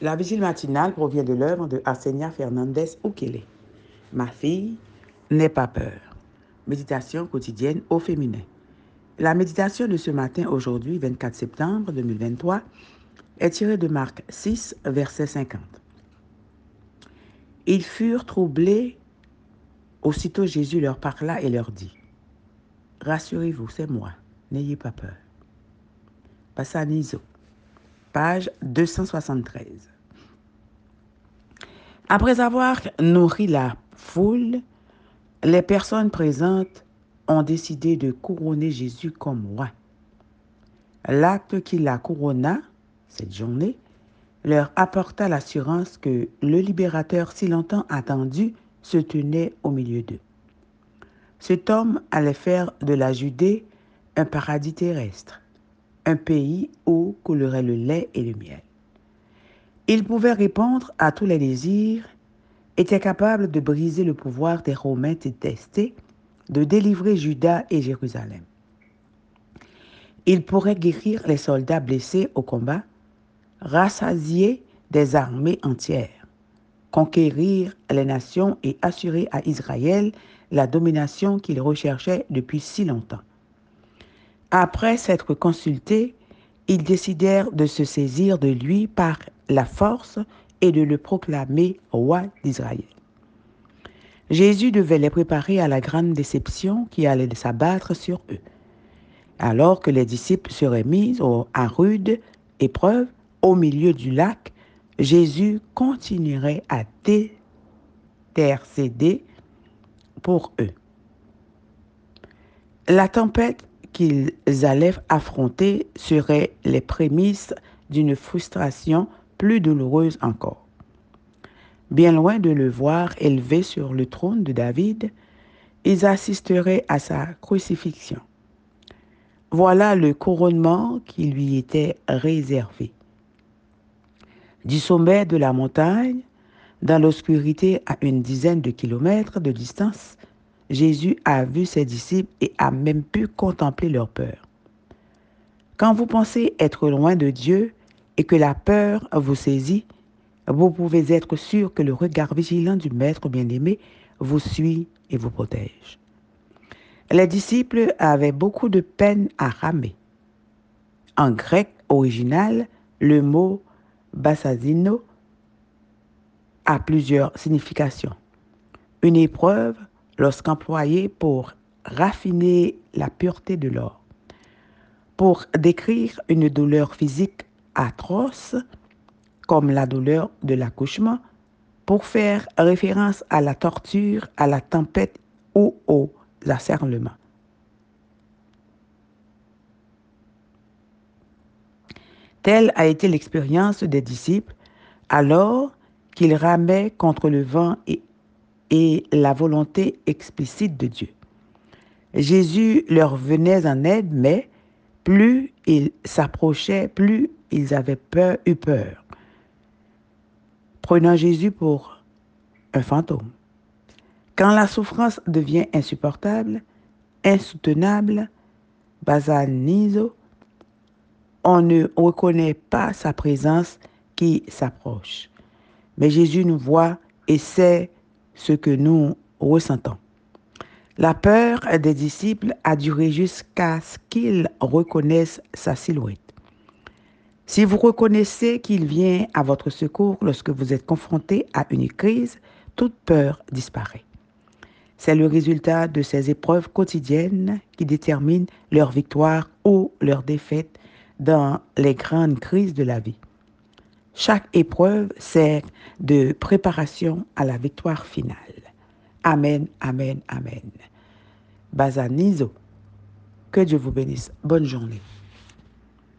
La vigile matinale provient de l'œuvre de Arsenia Fernandez Ukele. Ma fille, n'aie pas peur. Méditation quotidienne au féminin. La méditation de ce matin, aujourd'hui, 24 septembre 2023, est tirée de Marc 6, verset 50. Ils furent troublés. Aussitôt Jésus leur parla et leur dit, Rassurez-vous, c'est moi, n'ayez pas peur. Passanizo, page 273. Après avoir nourri la foule, les personnes présentes ont décidé de couronner Jésus comme roi. L'acte qui la couronna, cette journée, leur apporta l'assurance que le libérateur si longtemps attendu se tenait au milieu d'eux. Cet homme allait faire de la Judée un paradis terrestre, un pays où coulerait le lait et le miel. Il pouvait répondre à tous les désirs, était capable de briser le pouvoir des Romains détestés, de délivrer Juda et Jérusalem. Il pourrait guérir les soldats blessés au combat, rassasier des armées entières, conquérir les nations et assurer à Israël la domination qu'il recherchait depuis si longtemps. Après s'être consultés, ils décidèrent de se saisir de lui par la force et de le proclamer roi d'Israël. Jésus devait les préparer à la grande déception qui allait s'abattre sur eux. Alors que les disciples seraient mis à rude épreuve au milieu du lac, Jésus continuerait à intercéder pour eux. La tempête qu'ils allaient affronter serait les prémices d'une frustration plus douloureuse encore. Bien loin de le voir élevé sur le trône de David, ils assisteraient à sa crucifixion. Voilà le couronnement qui lui était réservé. Du sommet de la montagne, dans l'obscurité à une dizaine de kilomètres de distance, Jésus a vu ses disciples et a même pu contempler leur peur. Quand vous pensez être loin de Dieu et que la peur vous saisit, vous pouvez être sûr que le regard vigilant du Maître bien-aimé vous suit et vous protège. Les disciples avaient beaucoup de peine à ramer. En grec original, le mot bassazino a plusieurs significations. Une épreuve lorsqu'employée pour raffiner la pureté de l'or. Pour décrire une douleur physique atroce, comme la douleur de l'accouchement, pour faire référence à la torture, à la tempête ou au accerlement. Telle a été l'expérience des disciples alors qu'ils ramaient contre le vent et, et la volonté explicite de Dieu. Jésus leur venait en aide, mais plus ils s'approchaient, plus ils avaient peur, eu peur, prenant Jésus pour un fantôme. Quand la souffrance devient insupportable, insoutenable, basanizo, on ne reconnaît pas sa présence qui s'approche. Mais Jésus nous voit et sait ce que nous ressentons. La peur des disciples a duré jusqu'à ce qu'ils reconnaissent sa silhouette. Si vous reconnaissez qu'il vient à votre secours lorsque vous êtes confronté à une crise, toute peur disparaît. C'est le résultat de ces épreuves quotidiennes qui déterminent leur victoire ou leur défaite dans les grandes crises de la vie. Chaque épreuve sert de préparation à la victoire finale. Amen, amen, amen. Bazanizo. Que Dieu vous bénisse. Bonne journée.